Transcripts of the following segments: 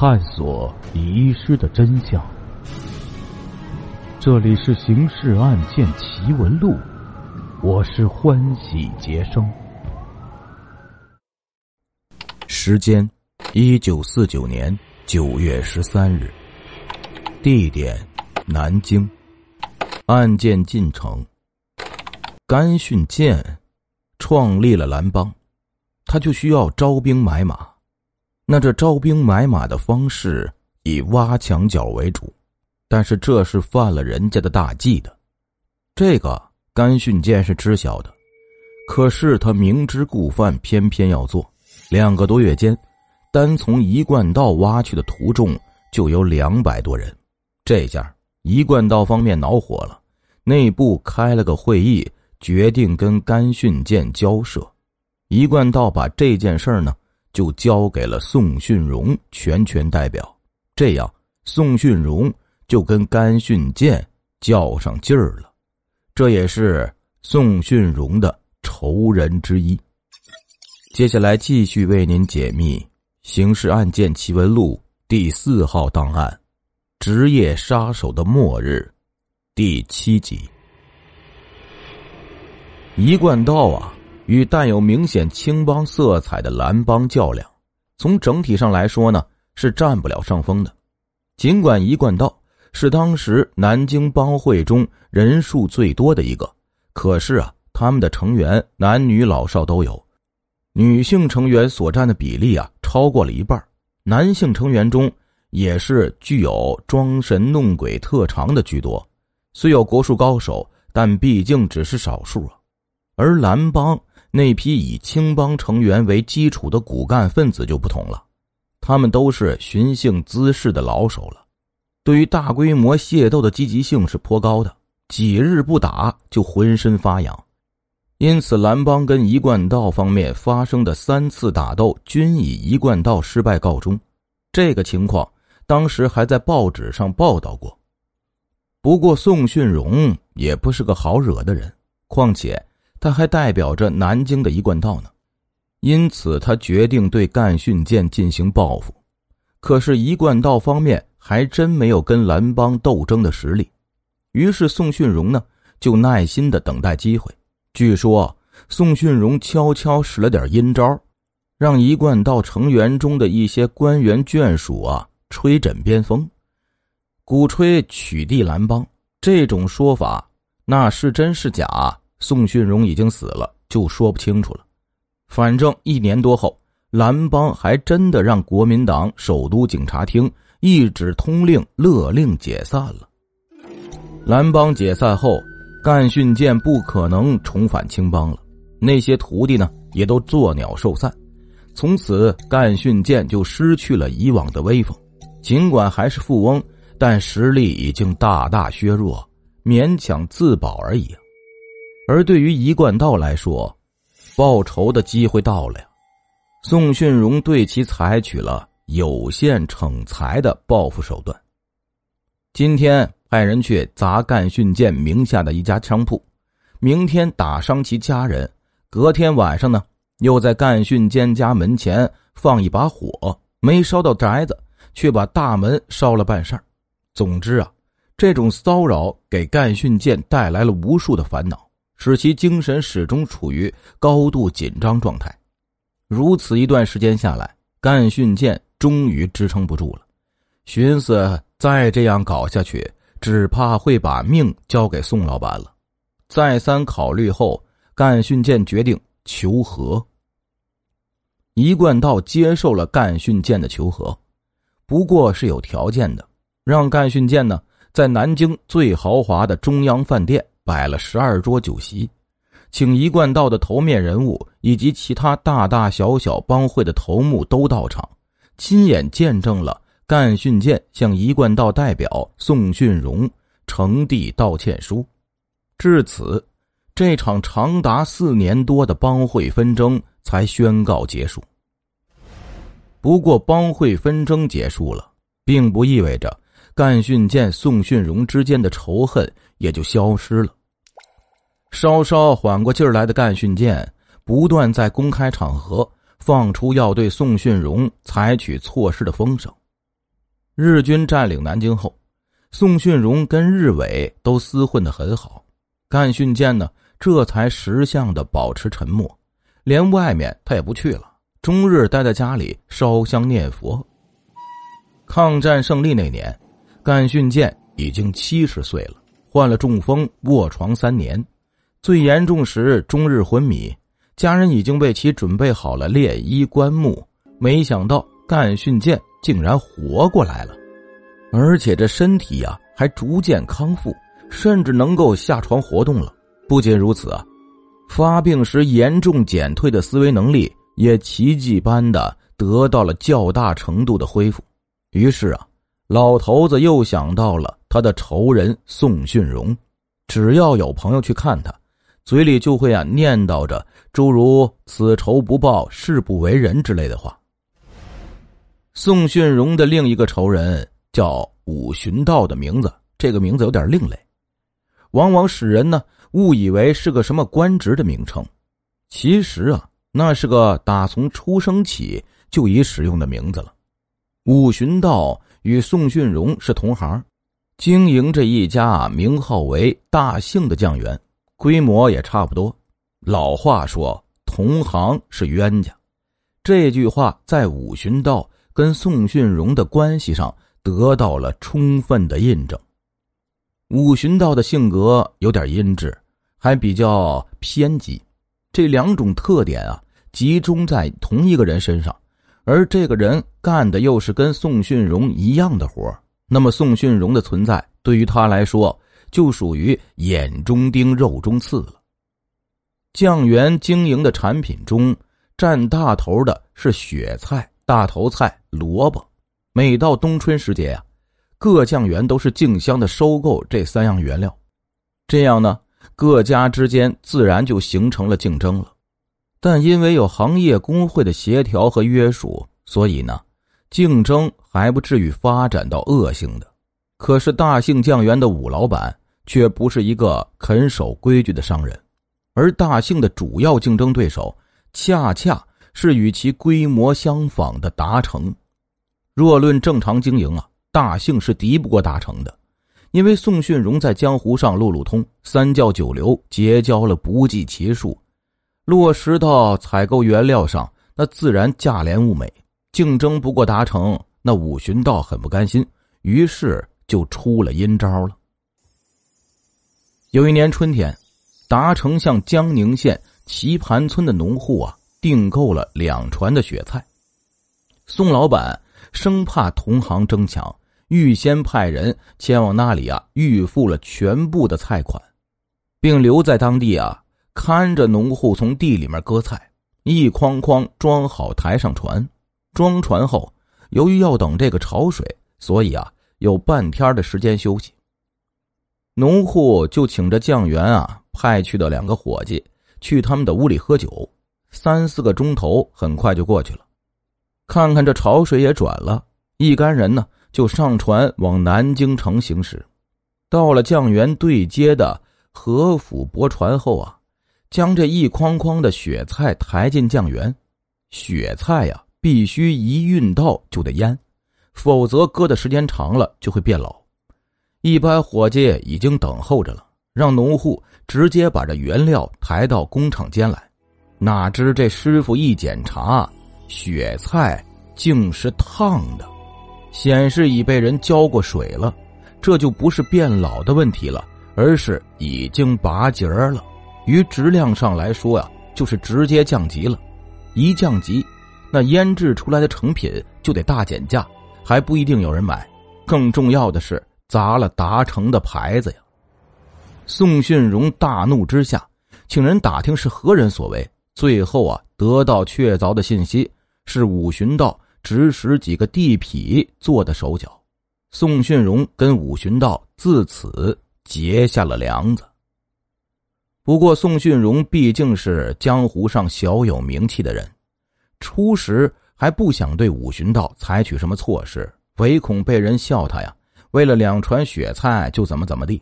探索遗失的真相。这里是《刑事案件奇闻录》，我是欢喜杰生。时间：一九四九年九月十三日。地点：南京。案件进程：甘训健创立了蓝帮，他就需要招兵买马。那这招兵买马的方式以挖墙脚为主，但是这是犯了人家的大忌的。这个甘训健是知晓的，可是他明知故犯，偏偏要做。两个多月间，单从一贯道挖去的徒众就有两百多人。这下一贯道方面恼火了，内部开了个会议，决定跟甘训健交涉。一贯道把这件事呢。就交给了宋训荣全权代表，这样宋训荣就跟甘训健较上劲儿了，这也是宋训荣的仇人之一。接下来继续为您解密《刑事案件奇闻录》第四号档案《职业杀手的末日》第七集。一贯道啊。与带有明显青帮色彩的蓝帮较量，从整体上来说呢，是占不了上风的。尽管一贯道是当时南京帮会中人数最多的一个，可是啊，他们的成员男女老少都有，女性成员所占的比例啊超过了一半，男性成员中也是具有装神弄鬼特长的居多。虽有国术高手，但毕竟只是少数啊。而蓝帮。那批以青帮成员为基础的骨干分子就不同了，他们都是寻衅滋事的老手了，对于大规模械斗的积极性是颇高的，几日不打就浑身发痒。因此，蓝帮跟一贯道方面发生的三次打斗均以一贯道失败告终。这个情况当时还在报纸上报道过。不过，宋训荣也不是个好惹的人，况且。他还代表着南京的一贯道呢，因此他决定对干训舰进行报复。可是，一贯道方面还真没有跟蓝帮斗争的实力，于是宋训荣呢就耐心的等待机会。据说宋训荣悄悄使了点阴招，让一贯道成员中的一些官员眷属啊吹枕边风，鼓吹取缔蓝帮。这种说法，那是真是假？宋训荣已经死了，就说不清楚了。反正一年多后，蓝帮还真的让国民党首都警察厅一纸通令勒令解散了。蓝帮解散后，干训健不可能重返青帮了，那些徒弟呢也都作鸟兽散。从此，干训健就失去了以往的威风。尽管还是富翁，但实力已经大大削弱，勉强自保而已。而对于一贯道来说，报仇的机会到了呀。宋训荣对其采取了有限惩财的报复手段。今天派人去砸干训健名下的一家商铺，明天打伤其家人，隔天晚上呢，又在干训健家门前放一把火，没烧到宅子，却把大门烧了半扇。总之啊，这种骚扰给干训健带来了无数的烦恼。使其精神始终处于高度紧张状态，如此一段时间下来，干训健终于支撑不住了，寻思再这样搞下去，只怕会把命交给宋老板了。再三考虑后，干训健决定求和。一贯道接受了干训健的求和，不过是有条件的，让干训健呢在南京最豪华的中央饭店。摆了十二桌酒席，请一贯道的头面人物以及其他大大小小帮会的头目都到场，亲眼见证了干训健向一贯道代表宋训荣呈递道歉书。至此，这场长达四年多的帮会纷争才宣告结束。不过，帮会纷争结束了，并不意味着干训健、宋训荣之间的仇恨也就消失了。稍稍缓过劲儿来的干训健，不断在公开场合放出要对宋训荣采取措施的风声，日军占领南京后，宋训荣跟日伪都厮混得很好。干训健呢，这才识相的保持沉默，连外面他也不去了，终日待在家里烧香念佛。抗战胜利那年，干训健已经七十岁了，患了中风，卧床三年，最严重时终日昏迷。家人已经为其准备好了殓衣棺木，没想到干训健竟然活过来了，而且这身体呀还逐渐康复，甚至能够下床活动了。不仅如此啊，发病时严重减退的思维能力也奇迹般的得到了较大程度的恢复。于是啊，老头子又想到了他的仇人宋训荣，只要有朋友去看他。嘴里就会啊念叨着诸如“此仇不报，誓不为人”之类的话。宋训荣的另一个仇人叫武寻道的名字，这个名字有点另类，往往使人呢误以为是个什么官职的名称，其实啊那是个打从出生起就已使用的名字了。武寻道与宋训荣是同行，经营着一家名号为大姓的酱园。规模也差不多。老话说“同行是冤家”，这句话在五旬道跟宋训荣的关系上得到了充分的印证。五旬道的性格有点阴质，还比较偏激，这两种特点啊集中在同一个人身上，而这个人干的又是跟宋训荣一样的活那么宋训荣的存在对于他来说。就属于眼中钉、肉中刺了。酱园经营的产品中，占大头的是雪菜、大头菜、萝卜。每到冬春时节呀，各酱园都是竞相的收购这三样原料，这样呢，各家之间自然就形成了竞争了。但因为有行业工会的协调和约束，所以呢，竞争还不至于发展到恶性的。可是大兴酱园的武老板。却不是一个肯守规矩的商人，而大兴的主要竞争对手，恰恰是与其规模相仿的达成。若论正常经营啊，大兴是敌不过达成的，因为宋训荣在江湖上路路通，三教九流结交了不计其数，落实到采购原料上，那自然价廉物美，竞争不过达成。那五旬道很不甘心，于是就出了阴招了。有一年春天，达成向江宁县棋盘村的农户啊订购了两船的雪菜。宋老板生怕同行争抢，预先派人前往那里啊预付了全部的菜款，并留在当地啊看着农户从地里面割菜，一筐筐装好抬上船。装船后，由于要等这个潮水，所以啊有半天的时间休息。农户就请着酱园啊派去的两个伙计去他们的屋里喝酒，三四个钟头很快就过去了。看看这潮水也转了，一干人呢就上船往南京城行驶。到了酱园对接的和府泊船后啊，将这一筐筐的雪菜抬进酱园。雪菜呀，必须一运到就得腌，否则搁的时间长了就会变老。一班伙计已经等候着了，让农户直接把这原料抬到工厂间来。哪知这师傅一检查，雪菜竟是烫的，显示已被人浇过水了。这就不是变老的问题了，而是已经拔节了。于质量上来说呀，就是直接降级了。一降级，那腌制出来的成品就得大减价，还不一定有人买。更重要的是。砸了达成的牌子呀！宋训荣大怒之下，请人打听是何人所为。最后啊，得到确凿的信息，是武巡道指使几个地痞做的手脚。宋训荣跟武巡道自此结下了梁子。不过，宋训荣毕竟是江湖上小有名气的人，初时还不想对武巡道采取什么措施，唯恐被人笑他呀。为了两船雪菜就怎么怎么地，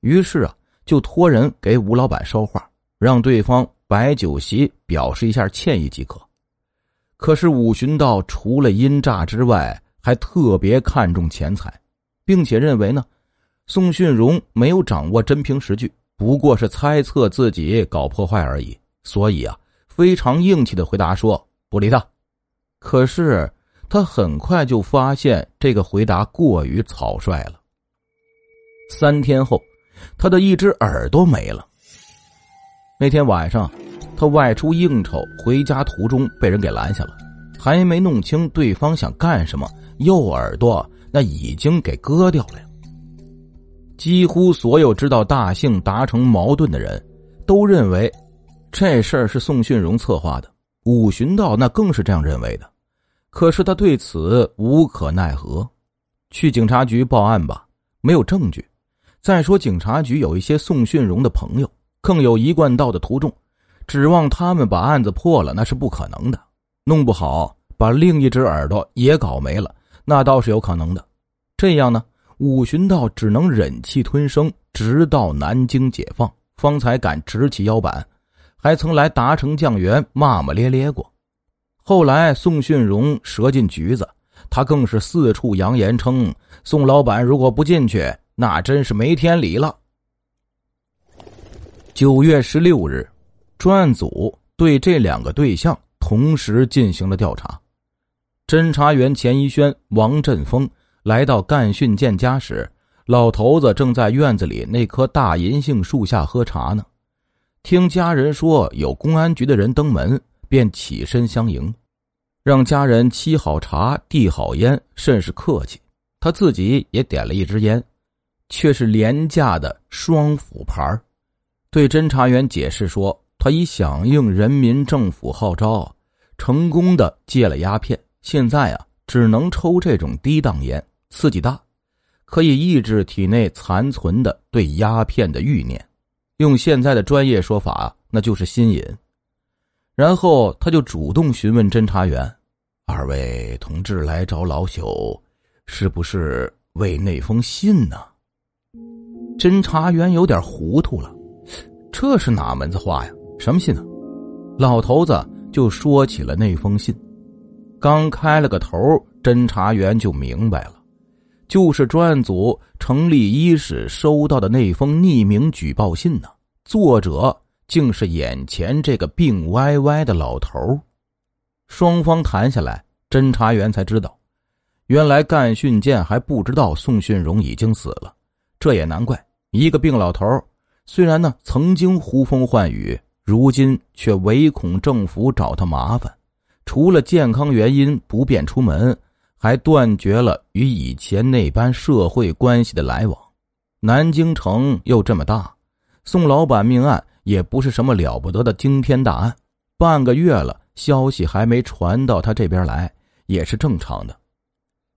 于是啊，就托人给吴老板捎话，让对方摆酒席表示一下歉意即可。可是武寻道除了阴诈之外，还特别看重钱财，并且认为呢，宋训荣没有掌握真凭实据，不过是猜测自己搞破坏而已，所以啊，非常硬气的回答说不理他。可是他很快就发现这个回答过于草率了。三天后，他的一只耳朵没了。那天晚上，他外出应酬，回家途中被人给拦下了，还没弄清对方想干什么，右耳朵那已经给割掉了呀。几乎所有知道大姓达成矛盾的人，都认为这事儿是宋训荣策划的。武寻道那更是这样认为的，可是他对此无可奈何。去警察局报案吧，没有证据。再说，警察局有一些宋训荣的朋友，更有一贯道的徒众，指望他们把案子破了，那是不可能的。弄不好把另一只耳朵也搞没了，那倒是有可能的。这样呢，五旬道只能忍气吞声，直到南京解放，方才敢直起腰板，还曾来达成酱园骂骂咧咧过。后来宋训荣折进局子，他更是四处扬言称：宋老板如果不进去。那真是没天理了。九月十六日，专案组对这两个对象同时进行了调查。侦查员钱一轩、王振峰来到干训健家时，老头子正在院子里那棵大银杏树下喝茶呢。听家人说有公安局的人登门，便起身相迎，让家人沏好茶、递好烟，甚是客气。他自己也点了一支烟。却是廉价的双斧牌对侦查员解释说，他已响应人民政府号召，成功的戒了鸦片，现在啊，只能抽这种低档烟，刺激大，可以抑制体内残存的对鸦片的欲念，用现在的专业说法，那就是新瘾。然后他就主动询问侦查员：“二位同志来找老朽，是不是为那封信呢？”侦查员有点糊涂了，这是哪门子话呀？什么信啊？老头子就说起了那封信，刚开了个头，侦查员就明白了，就是专案组成立伊始收到的那封匿名举报信呢。作者竟是眼前这个病歪歪的老头双方谈下来，侦查员才知道，原来干训健还不知道宋训荣已经死了，这也难怪。一个病老头虽然呢曾经呼风唤雨，如今却唯恐政府找他麻烦，除了健康原因不便出门，还断绝了与以前那般社会关系的来往。南京城又这么大，宋老板命案也不是什么了不得的惊天大案，半个月了，消息还没传到他这边来，也是正常的。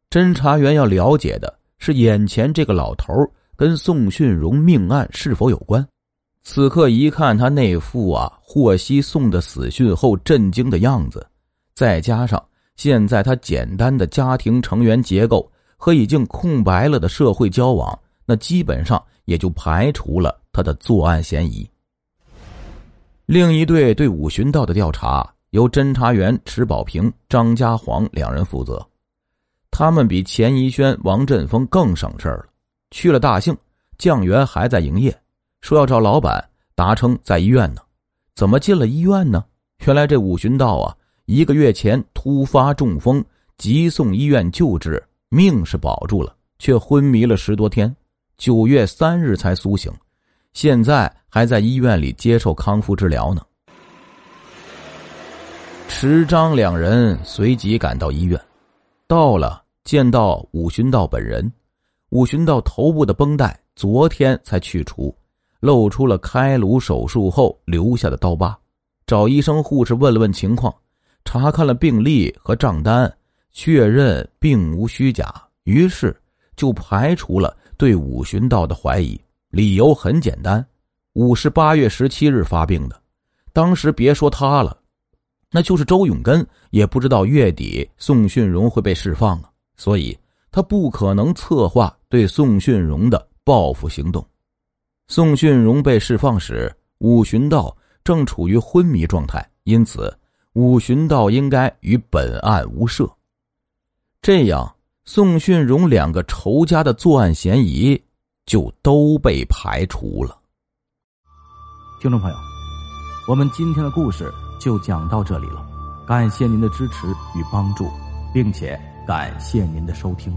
侦查员要了解的是眼前这个老头跟宋训荣命案是否有关？此刻一看他那副啊获悉宋的死讯后震惊的样子，再加上现在他简单的家庭成员结构和已经空白了的社会交往，那基本上也就排除了他的作案嫌疑。另一队对武寻道的调查由侦查员池宝平、张家煌两人负责，他们比钱一轩、王振峰更省事儿了。去了大兴，酱园还在营业，说要找老板，达称在医院呢。怎么进了医院呢？原来这武寻道啊，一个月前突发中风，急送医院救治，命是保住了，却昏迷了十多天，九月三日才苏醒，现在还在医院里接受康复治疗呢。池张两人随即赶到医院，到了见到武寻道本人。武寻道头部的绷带昨天才去除，露出了开颅手术后留下的刀疤。找医生护士问了问情况，查看了病历和账单，确认并无虚假，于是就排除了对武寻道的怀疑。理由很简单，武是八月十七日发病的，当时别说他了，那就是周永根也不知道月底宋训荣会被释放啊，所以。他不可能策划对宋训荣的报复行动。宋训荣被释放时，武寻道正处于昏迷状态，因此武寻道应该与本案无涉。这样，宋训荣两个仇家的作案嫌疑就都被排除了。听众朋友，我们今天的故事就讲到这里了，感谢您的支持与帮助，并且感谢您的收听。